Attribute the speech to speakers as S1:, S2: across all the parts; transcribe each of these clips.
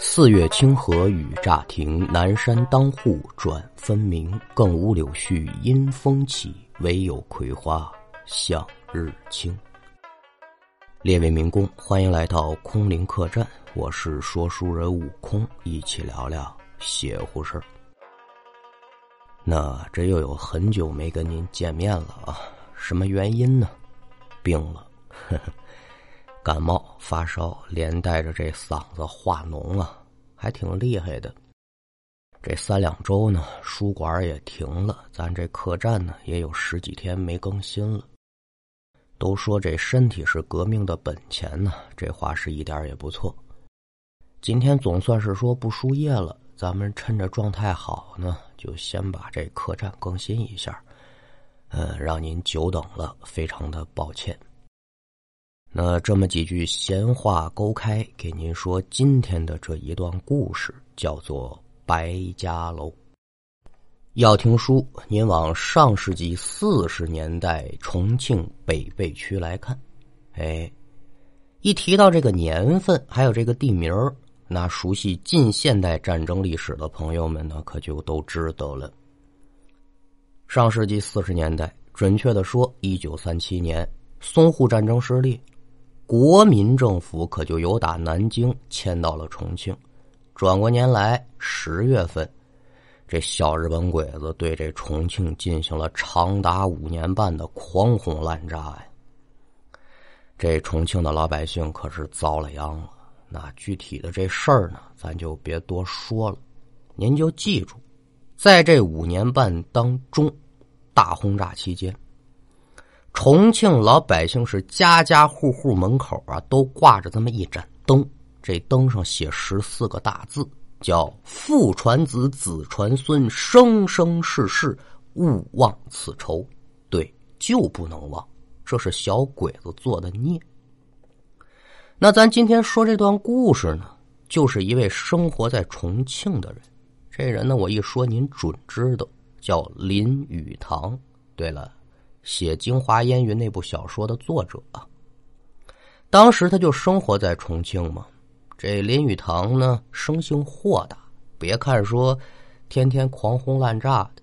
S1: 四月清河雨乍停，南山当户转分明。更无柳絮因风起，唯有葵花向日倾。列位民工，欢迎来到空灵客栈，我是说书人悟空，一起聊聊邪乎事儿。那这又有很久没跟您见面了啊？什么原因呢？病了。呵呵感冒发烧，连带着这嗓子化脓啊，还挺厉害的。这三两周呢，书馆也停了，咱这客栈呢也有十几天没更新了。都说这身体是革命的本钱呢，这话是一点也不错。今天总算是说不输液了，咱们趁着状态好呢，就先把这客栈更新一下。呃，让您久等了，非常的抱歉。那这么几句闲话勾开，给您说今天的这一段故事，叫做《白家楼》。要听书，您往上世纪四十年代重庆北碚区来看。哎，一提到这个年份，还有这个地名那熟悉近现代战争历史的朋友们呢，可就都知道了。上世纪四十年代，准确的说，一九三七年，淞沪战争失利。国民政府可就由打南京迁到了重庆。转过年来，十月份，这小日本鬼子对这重庆进行了长达五年半的狂轰滥炸呀！这重庆的老百姓可是遭了殃了。那具体的这事儿呢，咱就别多说了，您就记住，在这五年半当中，大轰炸期间。重庆老百姓是家家户户门口啊，都挂着这么一盏灯，这灯上写十四个大字，叫“父传子，子传孙，生生世世勿忘此仇”。对，就不能忘，这是小鬼子做的孽。那咱今天说这段故事呢，就是一位生活在重庆的人，这人呢，我一说您准知道，叫林语堂。对了。写《京华烟云》那部小说的作者，当时他就生活在重庆嘛。这林语堂呢，生性豁达，别看说天天狂轰滥炸的，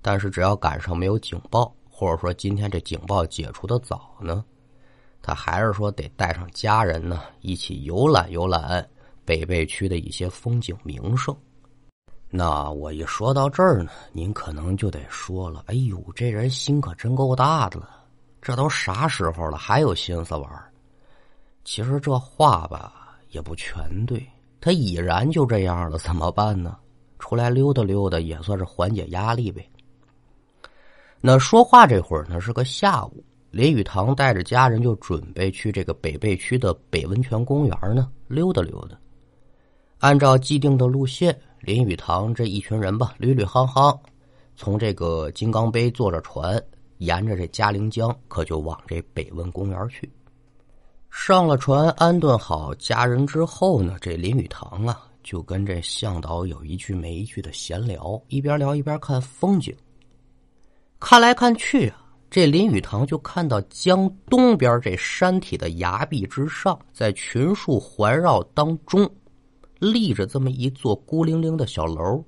S1: 但是只要赶上没有警报，或者说今天这警报解除的早呢，他还是说得带上家人呢，一起游览游览北碚区的一些风景名胜。那我一说到这儿呢，您可能就得说了：“哎呦，这人心可真够大的了，这都啥时候了，还有心思玩？”其实这话吧也不全对，他已然就这样了，怎么办呢？出来溜达溜达也算是缓解压力呗。那说话这会儿呢是个下午，林语堂带着家人就准备去这个北碚区的北温泉公园呢溜达溜达。按照既定的路线。林语堂这一群人吧，捋捋夯夯，从这个金刚碑坐着船，沿着这嘉陵江，可就往这北温公园去。上了船，安顿好家人之后呢，这林语堂啊，就跟这向导有一句没一句的闲聊，一边聊一边看风景。看来看去啊，这林语堂就看到江东边这山体的崖壁之上，在群树环绕当中。立着这么一座孤零零的小楼，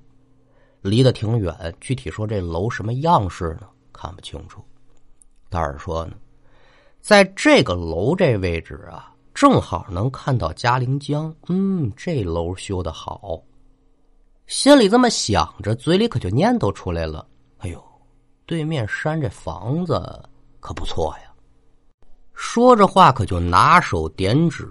S1: 离得挺远。具体说这楼什么样式呢？看不清楚。但是说呢，在这个楼这位置啊，正好能看到嘉陵江。嗯，这楼修的好。心里这么想着，嘴里可就念叨出来了：“哎呦，对面山这房子可不错呀！”说着话，可就拿手点指。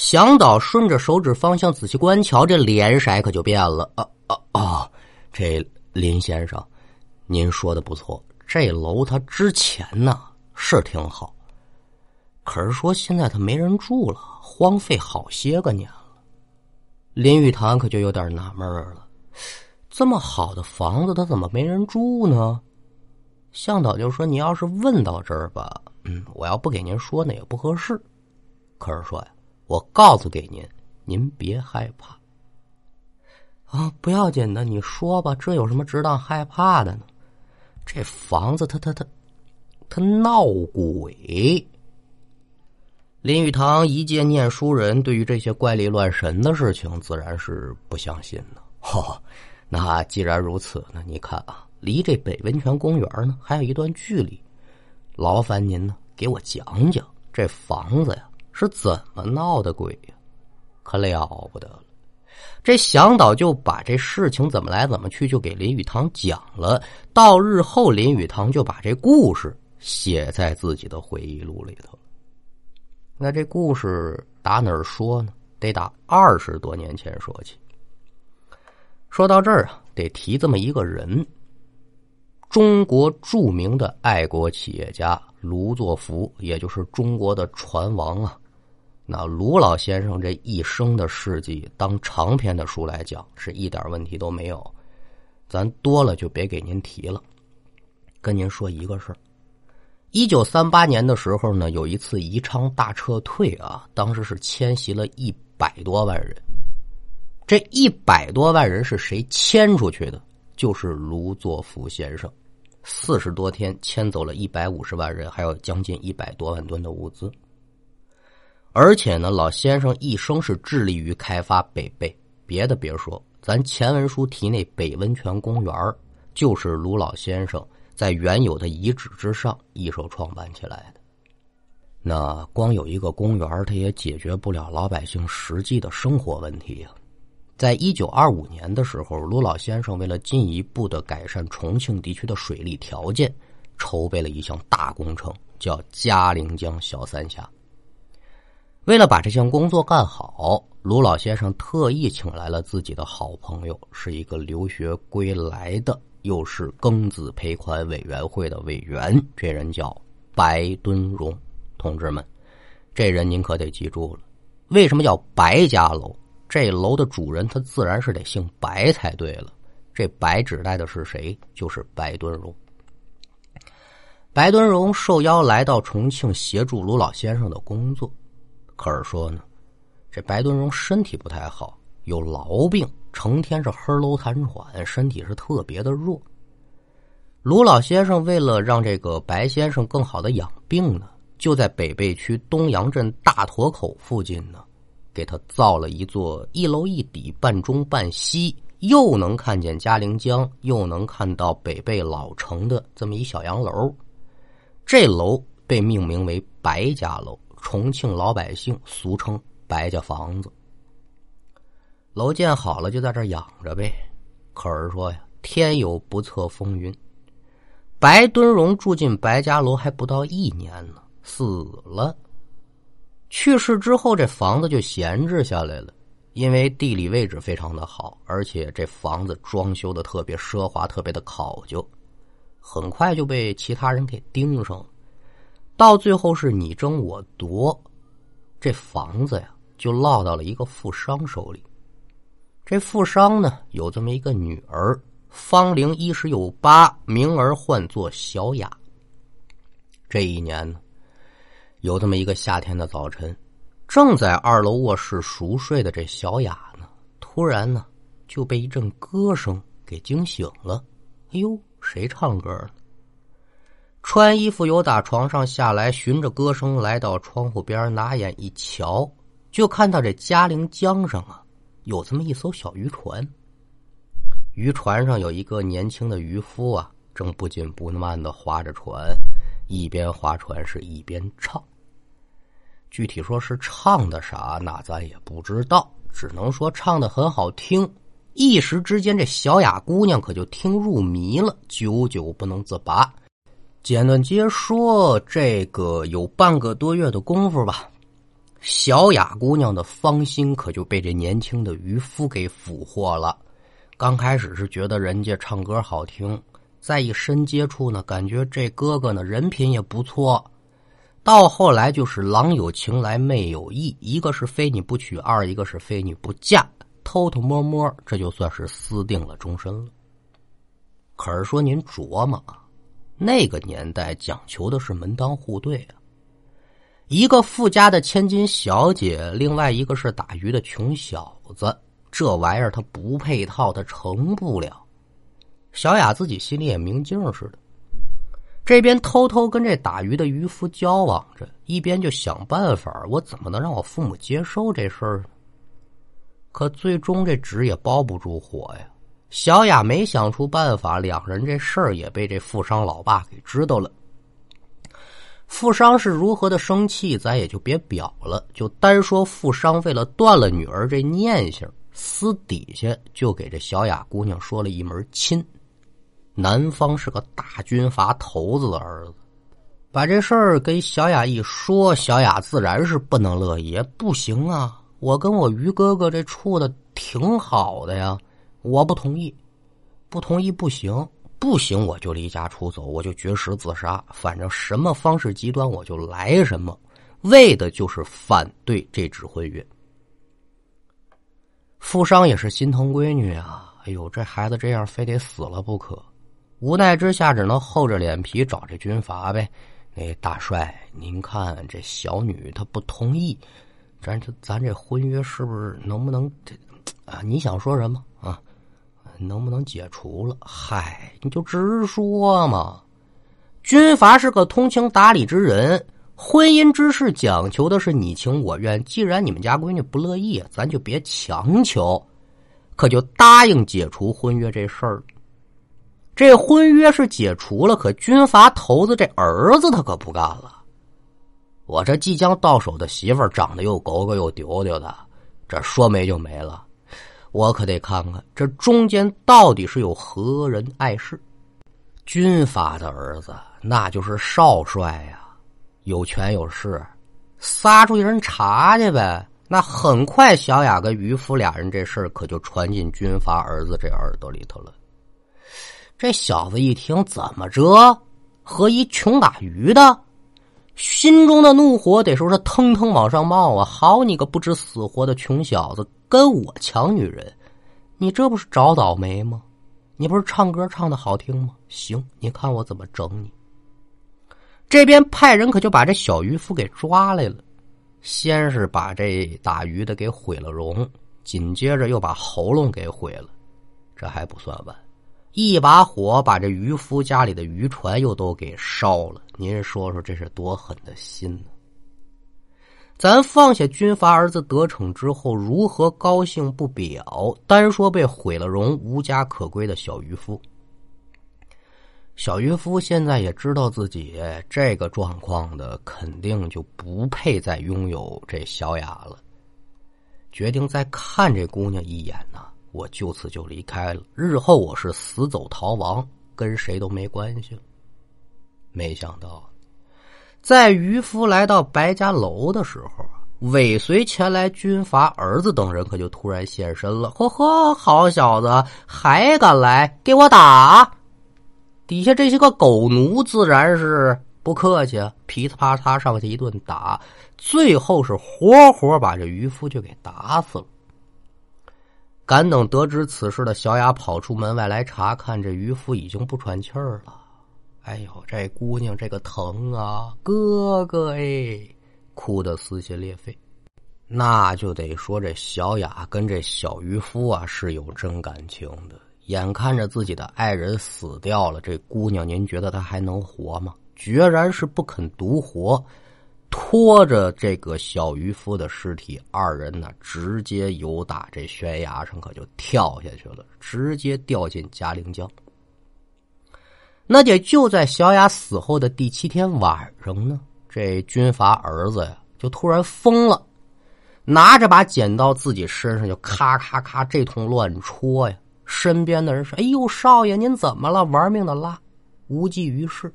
S1: 向导顺着手指方向仔细观瞧，这脸色可就变了。啊啊啊！这林先生，您说的不错，这楼它之前呢是挺好，可是说现在它没人住了，荒废好些个年了。林语堂可就有点纳闷了，这么好的房子，它怎么没人住呢？向导就说：“你要是问到这儿吧，嗯，我要不给您说，那也不合适。可是说呀。”我告诉给您，您别害怕啊！不要紧的，你说吧，这有什么值当害怕的呢？这房子，它它它它闹鬼！林语堂一介念书人，对于这些怪力乱神的事情，自然是不相信的。哈，那既然如此，那你看啊，离这北温泉公园呢还有一段距离，劳烦您呢给我讲讲这房子呀是怎么闹的鬼呀？可了不得了！这向导就把这事情怎么来怎么去就给林语堂讲了。到日后，林语堂就把这故事写在自己的回忆录里头。那这故事打哪儿说呢？得打二十多年前说起。说到这儿啊，得提这么一个人：中国著名的爱国企业家卢作孚，也就是中国的船王啊。那卢老先生这一生的事迹，当长篇的书来讲，是一点问题都没有。咱多了就别给您提了。跟您说一个事儿。一九三八年的时候呢，有一次宜昌大撤退啊，当时是迁徙了一百多万人。这一百多万人是谁迁出去的？就是卢作孚先生，四十多天迁走了一百五十万人，还有将近一百多万吨的物资。而且呢，老先生一生是致力于开发北碚，别的别说，咱前文书提那北温泉公园就是卢老先生。在原有的遗址之上一手创办起来的，那光有一个公园，它也解决不了老百姓实际的生活问题呀。在一九二五年的时候，卢老先生为了进一步的改善重庆地区的水利条件，筹备了一项大工程，叫嘉陵江小三峡。为了把这项工作干好，卢老先生特意请来了自己的好朋友，是一个留学归来的。又是庚子赔款委员会的委员，这人叫白敦荣。同志们，这人您可得记住了。为什么叫白家楼？这楼的主人他自然是得姓白才对了。这白指代的是谁？就是白敦荣。白敦荣受邀来到重庆协助卢老先生的工作，可是说呢，这白敦荣身体不太好，有痨病。成天是呵喽痰喘，身体是特别的弱。卢老先生为了让这个白先生更好的养病呢，就在北碚区东阳镇大坨口附近呢，给他造了一座一楼一底、半中半西，又能看见嘉陵江，又能看到北碚老城的这么一小洋楼。这楼被命名为白家楼，重庆老百姓俗称白家房子。楼建好了，就在这养着呗。可是说呀，天有不测风云，白敦荣住进白家楼还不到一年呢，死了。去世之后，这房子就闲置下来了。因为地理位置非常的好，而且这房子装修的特别奢华，特别的考究，很快就被其他人给盯上了。到最后是你争我夺，这房子呀，就落到了一个富商手里。这富商呢，有这么一个女儿，芳龄一十有八，名儿唤作小雅。这一年呢，有这么一个夏天的早晨，正在二楼卧室熟睡的这小雅呢，突然呢就被一阵歌声给惊醒了。哎呦，谁唱歌呢？穿衣服由打床上下来，循着歌声来到窗户边，拿眼一瞧，就看到这嘉陵江上啊。有这么一艘小渔船，渔船上有一个年轻的渔夫啊，正不紧不慢的划着船，一边划船是一边唱。具体说是唱的啥，那咱也不知道，只能说唱的很好听。一时之间，这小雅姑娘可就听入迷了，久久不能自拔。简短接说，这个有半个多月的功夫吧。小雅姑娘的芳心可就被这年轻的渔夫给俘获了。刚开始是觉得人家唱歌好听，再一深接触呢，感觉这哥哥呢人品也不错。到后来就是郎有情来妹有意，一个是非你不娶，二一个是非你不嫁，偷偷摸摸，这就算是私定了终身了。可是说您琢磨啊，那个年代讲求的是门当户对啊。一个富家的千金小姐，另外一个是打鱼的穷小子，这玩意儿他不配套，他成不了。小雅自己心里也明镜似的。这边偷偷跟这打鱼的渔夫交往着，一边就想办法，我怎么能让我父母接受这事儿呢？可最终这纸也包不住火呀。小雅没想出办法，两人这事儿也被这富商老爸给知道了。富商是如何的生气，咱也就别表了，就单说富商为了断了女儿这念想，私底下就给这小雅姑娘说了一门亲。男方是个大军阀头子的儿子，把这事儿跟小雅一说，小雅自然是不能乐意，不行啊！我跟我于哥哥这处的挺好的呀，我不同意，不同意不行，不行我就离家出走，我就绝食自杀，反正什么方式极端我就来什么，为的就是反对这纸婚约。富商也是心疼闺女啊，哎呦，这孩子这样非得死了不可。无奈之下，只能厚着脸皮找这军阀呗。那大帅，您看这小女她不同意，咱这咱这婚约是不是能不能这啊？你想说什么？能不能解除了？嗨，你就直说嘛。军阀是个通情达理之人，婚姻之事讲求的是你情我愿。既然你们家闺女不乐意，咱就别强求，可就答应解除婚约这事儿。这婚约是解除了，可军阀头子这儿子他可不干了。我这即将到手的媳妇儿长得又狗狗又丢丢的，这说没就没了。我可得看看这中间到底是有何人碍事。军阀的儿子那就是少帅呀，有权有势，撒出一人查去呗。那很快，小雅跟渔夫俩人这事儿可就传进军阀儿子这耳朵里头了。这小子一听，怎么着？和一穷打鱼的，心中的怒火得说是腾腾往上冒啊！好你个不知死活的穷小子，跟我抢女人，你这不是找倒霉吗？你不是唱歌唱的好听吗？行，你看我怎么整你！这边派人可就把这小渔夫给抓来了，先是把这打鱼的给毁了容，紧接着又把喉咙给毁了，这还不算完。一把火把这渔夫家里的渔船又都给烧了，您说说这是多狠的心呢？咱放下军阀儿子得逞之后如何高兴不表，单说被毁了容、无家可归的小渔夫。小渔夫现在也知道自己这个状况的，肯定就不配再拥有这小雅了，决定再看这姑娘一眼呢。我就此就离开了，日后我是死走逃亡，跟谁都没关系。没想到，在渔夫来到白家楼的时候，尾随前来军阀儿子等人可就突然现身了。呵呵，好小子，还敢来给我打！底下这些个狗奴自然是不客气，噼里啪嚓上去一顿打，最后是活活把这渔夫就给打死了。敢等得知此事的小雅跑出门外来查看，这渔夫已经不喘气儿了。哎呦，这姑娘这个疼啊，哥哥哎，哭得撕心裂肺。那就得说这小雅跟这小渔夫啊是有真感情的。眼看着自己的爱人死掉了，这姑娘您觉得她还能活吗？决然是不肯独活。拖着这个小渔夫的尸体，二人呢直接由打这悬崖上，可就跳下去了，直接掉进嘉陵江。那也就在小雅死后的第七天晚上呢，这军阀儿子呀就突然疯了，拿着把剪刀自己身上就咔咔咔这通乱戳呀。身边的人说：“哎呦，少爷您怎么了？玩命的拉，无济于事。”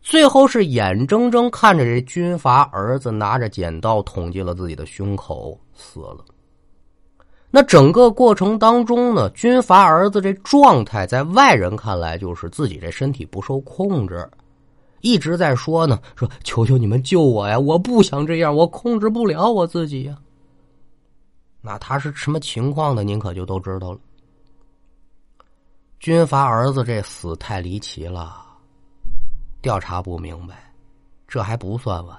S1: 最后是眼睁睁看着这军阀儿子拿着剪刀捅进了自己的胸口，死了。那整个过程当中呢，军阀儿子这状态在外人看来就是自己这身体不受控制，一直在说呢，说求求你们救我呀！我不想这样，我控制不了我自己呀。那他是什么情况呢？您可就都知道了。军阀儿子这死太离奇了。调查不明白，这还不算完，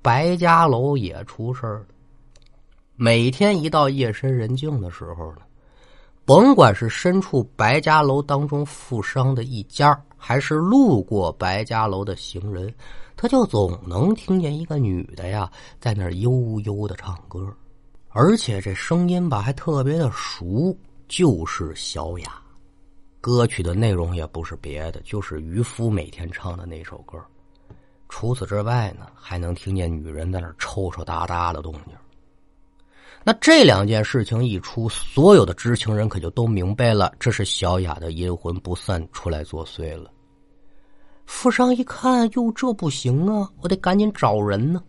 S1: 白家楼也出事了。每天一到夜深人静的时候呢，甭管是身处白家楼当中富商的一家，还是路过白家楼的行人，他就总能听见一个女的呀，在那儿悠悠的唱歌，而且这声音吧还特别的熟，就是小雅。歌曲的内容也不是别的，就是渔夫每天唱的那首歌。除此之外呢，还能听见女人在那抽抽搭搭的动静。那这两件事情一出，所有的知情人可就都明白了，这是小雅的阴魂不散出来作祟了。富商一看，哟，这不行啊，我得赶紧找人呢。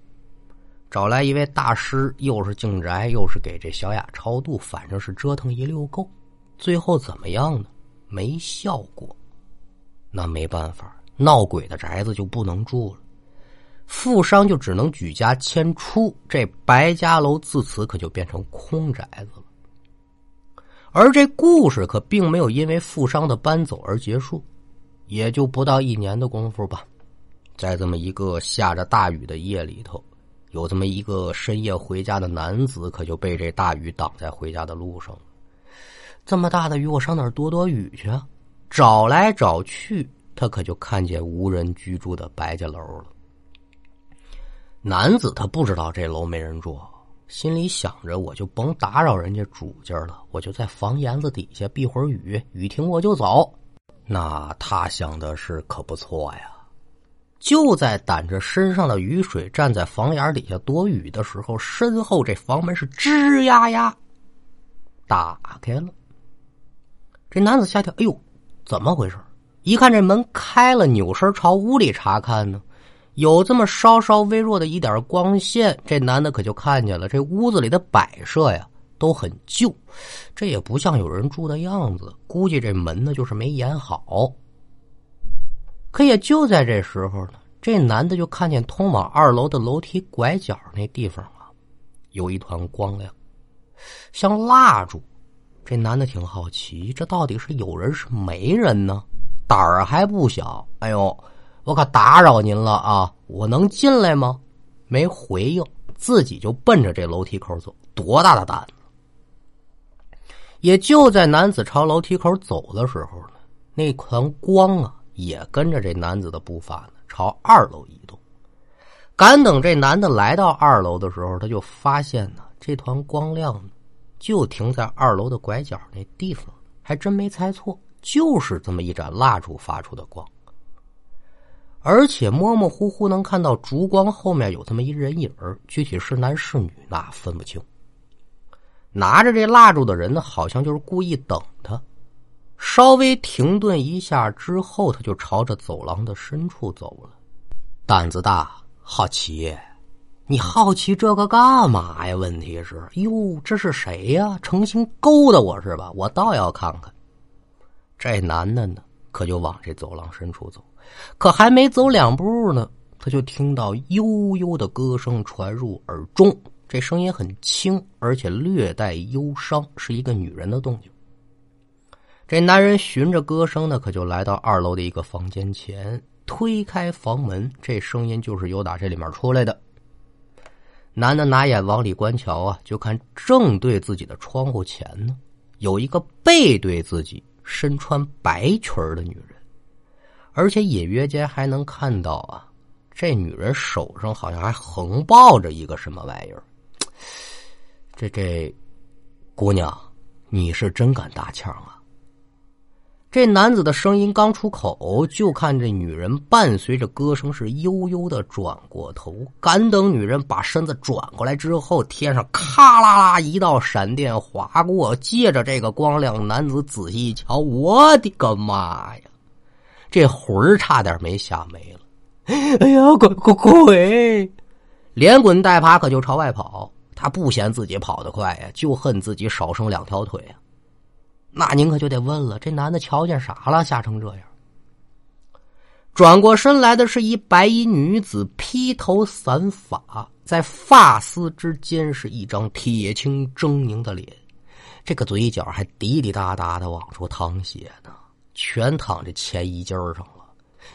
S1: 找来一位大师，又是净宅，又是给这小雅超度，反正是折腾一溜够。最后怎么样呢？没效果。那没办法，闹鬼的宅子就不能住了。富商就只能举家迁出，这白家楼自此可就变成空宅子了。而这故事可并没有因为富商的搬走而结束，也就不到一年的功夫吧，在这么一个下着大雨的夜里头，有这么一个深夜回家的男子，可就被这大雨挡在回家的路上了。这么大的雨，我上哪儿躲躲雨去？啊？找来找去，他可就看见无人居住的白家楼了。男子他不知道这楼没人住，心里想着我就甭打扰人家主家了，我就在房檐子底下避会儿雨，雨停我就走。那他想的是可不错呀。就在掸着身上的雨水站在房檐底下躲雨的时候，身后这房门是吱呀呀打开了。这男子吓跳，哎呦，怎么回事？一看这门开了，扭身朝屋里查看呢。有这么稍稍微弱的一点光线，这男的可就看见了。这屋子里的摆设呀都很旧，这也不像有人住的样子。估计这门呢就是没掩好。可也就在这时候呢，这男的就看见通往二楼的楼梯拐角那地方啊，有一团光亮，像蜡烛。这男的挺好奇，这到底是有人是没人呢？胆儿还不小。哎呦！我可打扰您了啊！我能进来吗？没回应，自己就奔着这楼梯口走。多大的胆子！也就在男子朝楼梯口走的时候呢，那团光啊，也跟着这男子的步伐呢，朝二楼移动。赶等这男的来到二楼的时候，他就发现呢，这团光亮呢，就停在二楼的拐角那地方，还真没猜错，就是这么一盏蜡烛发出的光。而且模模糊糊能看到烛光后面有这么一人影具体是男是女那分不清。拿着这蜡烛的人呢，好像就是故意等他。稍微停顿一下之后，他就朝着走廊的深处走了。胆子大，好奇，你好奇这个干嘛呀？问题是，哟，这是谁呀？诚心勾搭我是吧？我倒要看看。这男的呢，可就往这走廊深处走。可还没走两步呢，他就听到悠悠的歌声传入耳中。这声音很轻，而且略带忧伤，是一个女人的动静。这男人循着歌声呢，可就来到二楼的一个房间前，推开房门，这声音就是由打这里面出来的。男的拿眼往里观瞧啊，就看正对自己的窗户前呢，有一个背对自己、身穿白裙的女人。而且隐约间还能看到啊，这女人手上好像还横抱着一个什么玩意儿。这这，姑娘，你是真敢搭腔啊！这男子的声音刚出口，就看这女人伴随着歌声是悠悠的转过头。赶等女人把身子转过来之后，天上咔啦啦一道闪电划过，借着这个光亮，男子仔细一瞧，我的个妈呀！这魂儿差点没吓没了！哎呀，鬼鬼鬼！连滚带爬可就朝外跑。他不嫌自己跑得快呀，就恨自己少生两条腿啊。那您可就得问了：这男的瞧见啥了，吓成这样？转过身来的是一白衣女子，披头散发，在发丝之间是一张铁青狰狞的脸，这个嘴角还滴滴答答的往出淌血呢。全躺在前衣襟上了，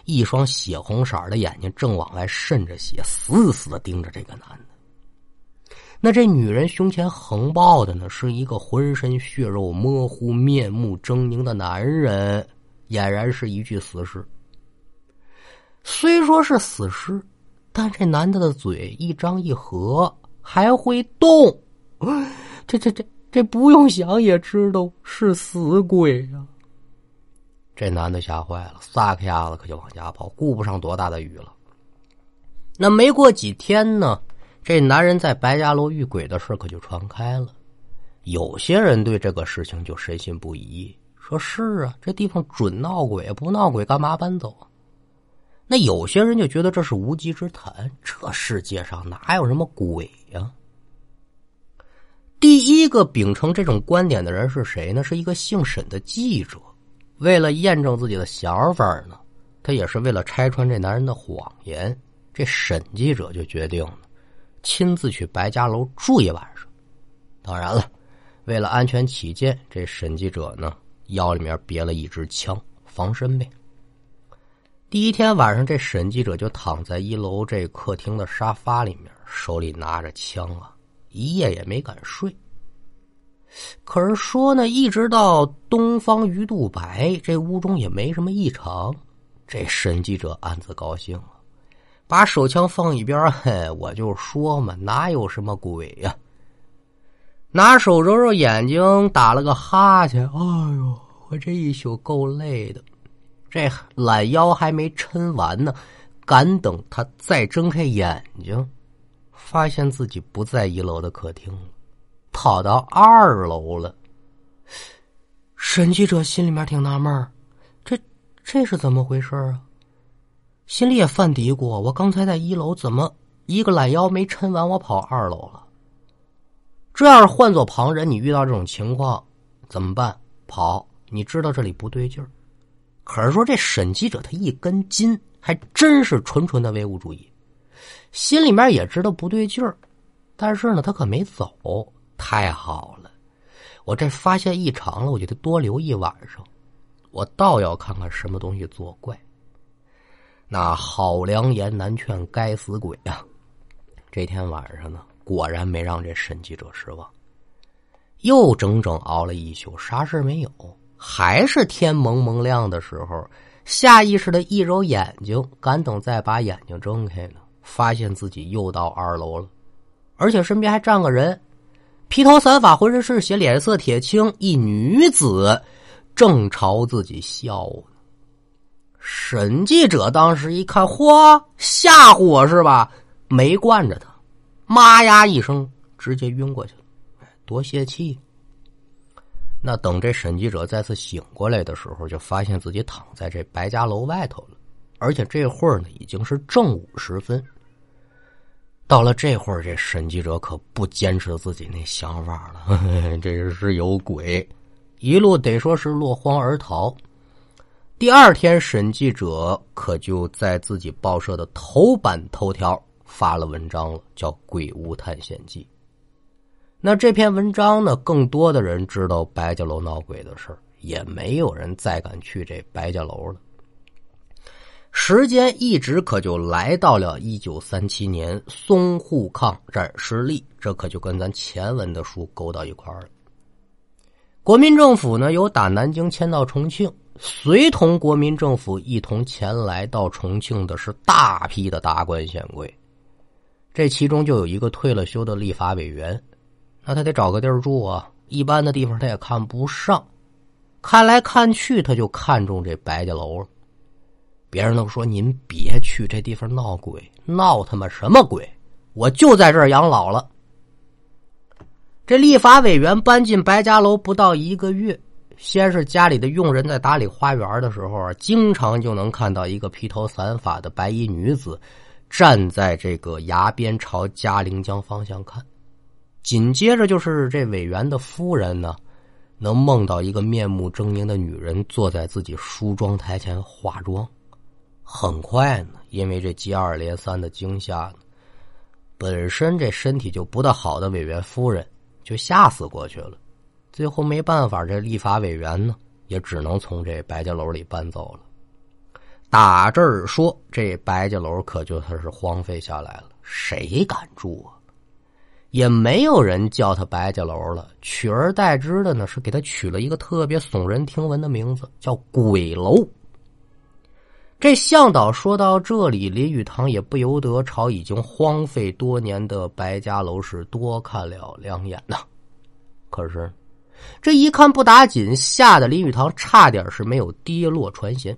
S1: 一双血红色的眼睛正往外渗着血，死死的盯着这个男的。那这女人胸前横抱的呢，是一个浑身血肉模糊、面目狰狞的男人，俨然是一具死尸。虽说是死尸，但这男的的嘴一张一合，还会动。这这这这不用想也知道是死鬼呀！这男的吓坏了，撒开丫子可就往家跑，顾不上多大的雨了。那没过几天呢，这男人在白家楼遇鬼的事可就传开了。有些人对这个事情就深信不疑，说是啊，这地方准闹鬼，不闹鬼干嘛搬走啊？那有些人就觉得这是无稽之谈，这世界上哪有什么鬼呀？第一个秉承这种观点的人是谁呢？是一个姓沈的记者。为了验证自己的想法呢，他也是为了拆穿这男人的谎言，这沈记者就决定了亲自去白家楼住一晚上。当然了，为了安全起见，这沈记者呢腰里面别了一支枪防身呗。第一天晚上，这沈记者就躺在一楼这客厅的沙发里面，手里拿着枪啊。一夜也没敢睡。可是说呢，一直到东方鱼肚白，这屋中也没什么异常。这审计者暗自高兴了，把手枪放一边嘿，我就说嘛，哪有什么鬼呀？拿手揉揉眼睛，打了个哈欠。哎呦，我这一宿够累的，这懒腰还没抻完呢。敢等他再睁开眼睛。发现自己不在一楼的客厅，跑到二楼了。审计者心里面挺纳闷这这是怎么回事啊？心里也犯嘀咕：我刚才在一楼，怎么一个懒腰没抻完，我跑二楼了？这要是换做旁人，你遇到这种情况怎么办？跑？你知道这里不对劲儿。可是说这审计者他一根筋，还真是纯纯的唯物主义。心里面也知道不对劲儿，但是呢，他可没走。太好了，我这发现异常了，我就得多留一晚上。我倒要看看什么东西作怪。那好良言难劝，该死鬼啊！这天晚上呢，果然没让这审计者失望，又整整熬了一宿，啥事没有。还是天蒙蒙亮的时候，下意识的一揉眼睛，敢等再把眼睛睁开呢？发现自己又到二楼了，而且身边还站个人，披头散发，浑身是血，脸色铁青，一女子正朝自己笑呢。审计者当时一看，嚯，吓唬我是吧？没惯着他，妈呀一声，直接晕过去了，多泄气。那等这审计者再次醒过来的时候，就发现自己躺在这白家楼外头了，而且这会儿呢，已经是正午时分。到了这会儿，这审计者可不坚持自己那想法了，这是有鬼，一路得说是落荒而逃。第二天，审计者可就在自己报社的头版头条发了文章了，叫《鬼屋探险记》。那这篇文章呢，更多的人知道白家楼闹鬼的事也没有人再敢去这白家楼了。时间一直可就来到了一九三七年淞沪抗战失利，这可就跟咱前文的书勾到一块儿了。国民政府呢，由打南京迁到重庆，随同国民政府一同前来到重庆的是大批的达官显贵，这其中就有一个退了休的立法委员，那他得找个地儿住啊，一般的地方他也看不上，看来看去他就看中这白家楼了。别人都说：“您别去这地方闹鬼，闹他妈什么鬼？我就在这儿养老了。”这立法委员搬进白家楼不到一个月，先是家里的佣人在打理花园的时候，经常就能看到一个披头散发的白衣女子站在这个崖边朝嘉陵江方向看。紧接着就是这委员的夫人呢，能梦到一个面目狰狞的女人坐在自己梳妆台前化妆。很快呢，因为这接二连三的惊吓，本身这身体就不大好的委员夫人就吓死过去了。最后没办法，这立法委员呢也只能从这白家楼里搬走了。打这儿说，这白家楼可就算是荒废下来了，谁敢住啊？也没有人叫他白家楼了，取而代之的呢是给他取了一个特别耸人听闻的名字，叫鬼楼。这向导说到这里，林语堂也不由得朝已经荒废多年的白家楼是多看了两眼呐。可是，这一看不打紧，吓得林语堂差点是没有跌落船舷，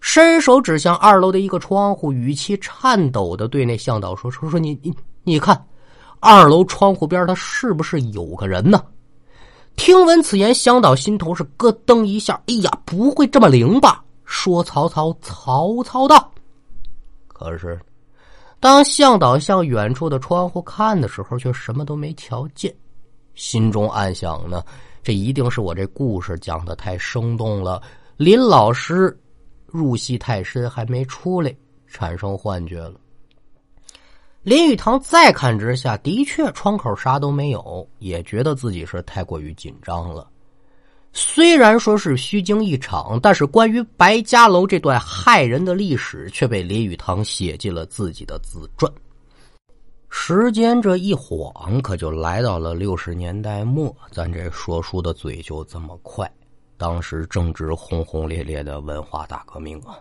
S1: 伸手指向二楼的一个窗户，语气颤抖的对那向导说：“说说你你你看，二楼窗户边他是不是有个人呢？”听闻此言，向导心头是咯噔一下，哎呀，不会这么灵吧？说曹操，曹操到。可是，当向导向远处的窗户看的时候，却什么都没瞧见。心中暗想呢，这一定是我这故事讲的太生动了，林老师入戏太深，还没出来，产生幻觉了。林语堂再看之下，的确窗口啥都没有，也觉得自己是太过于紧张了。虽然说是虚惊一场，但是关于白家楼这段骇人的历史却被林语堂写进了自己的自传。时间这一晃，可就来到了六十年代末。咱这说书的嘴就这么快。当时正值轰轰烈烈的文化大革命啊！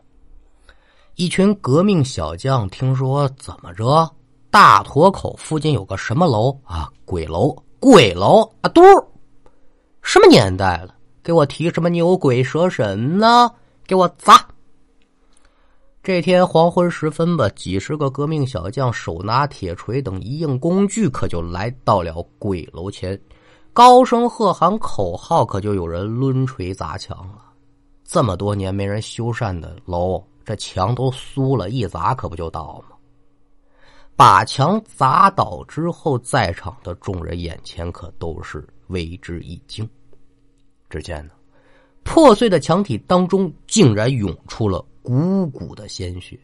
S1: 一群革命小将听说怎么着，大坨口附近有个什么楼啊？鬼楼，鬼楼啊！嘟，什么年代了？给我提什么牛鬼蛇神呢？给我砸！这天黄昏时分吧，几十个革命小将手拿铁锤等一应工具，可就来到了鬼楼前，高声喝喊口号，可就有人抡锤砸墙了。这么多年没人修缮的楼，这墙都酥了，一砸可不就倒吗？把墙砸倒之后，在场的众人眼前可都是为之一惊。只见呢，破碎的墙体当中竟然涌出了股股的鲜血。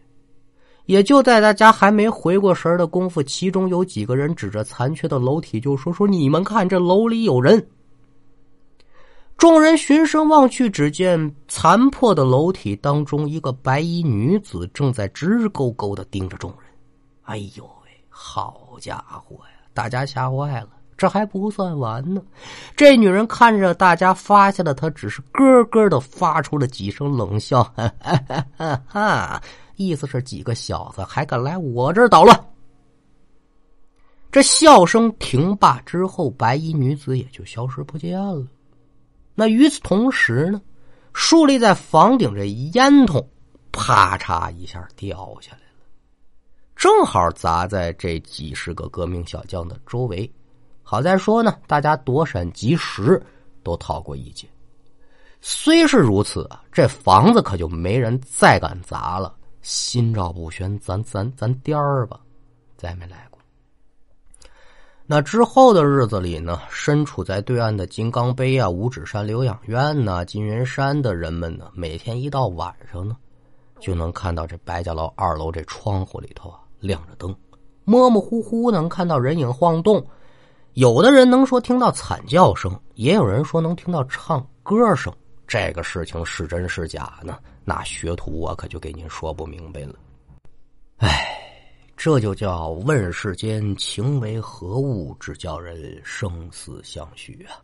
S1: 也就在大家还没回过神的功夫，其中有几个人指着残缺的楼体就说：“说你们看，这楼里有人。”众人循声望去，只见残破的楼体当中，一个白衣女子正在直勾勾的盯着众人。哎呦喂，好家伙呀！大家吓坏了。这还不算完呢，这女人看着大家发现了，她只是咯咯的发出了几声冷笑，哈哈哈哈意思是几个小子还敢来我这儿捣乱。这笑声停罢之后，白衣女子也就消失不见了。那与此同时呢，竖立在房顶这烟囱，啪嚓一下掉下来了，正好砸在这几十个革命小将的周围。好在说呢，大家躲闪及时，都逃过一劫。虽是如此啊，这房子可就没人再敢砸了。心照不宣，咱咱咱颠儿吧，再没来过。那之后的日子里呢，身处在对岸的金刚碑啊、五指山疗养院呐、金云山的人们呢，每天一到晚上呢，就能看到这白家楼二楼这窗户里头啊亮着灯，模模糊糊能看到人影晃动。有的人能说听到惨叫声，也有人说能听到唱歌声。这个事情是真是假呢？那学徒我可就给您说不明白了。哎，这就叫问世间情为何物，只叫人生死相许啊！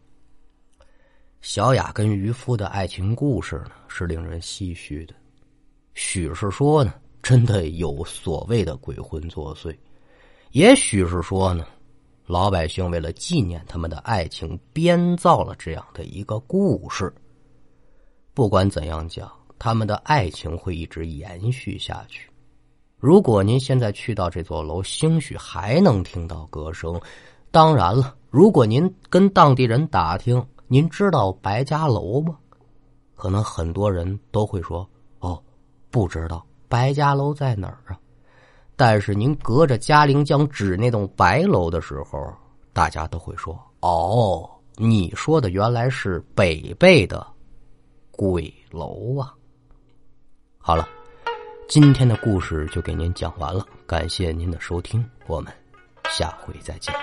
S1: 小雅跟渔夫的爱情故事呢，是令人唏嘘的。许是说呢，真的有所谓的鬼魂作祟；也许是说呢。老百姓为了纪念他们的爱情，编造了这样的一个故事。不管怎样讲，他们的爱情会一直延续下去。如果您现在去到这座楼，兴许还能听到歌声。当然了，如果您跟当地人打听，您知道白家楼吗？可能很多人都会说：“哦，不知道白家楼在哪儿啊。”但是您隔着嘉陵江指那栋白楼的时候，大家都会说：“哦，你说的原来是北碚的鬼楼啊！”好了，今天的故事就给您讲完了，感谢您的收听，我们下回再见。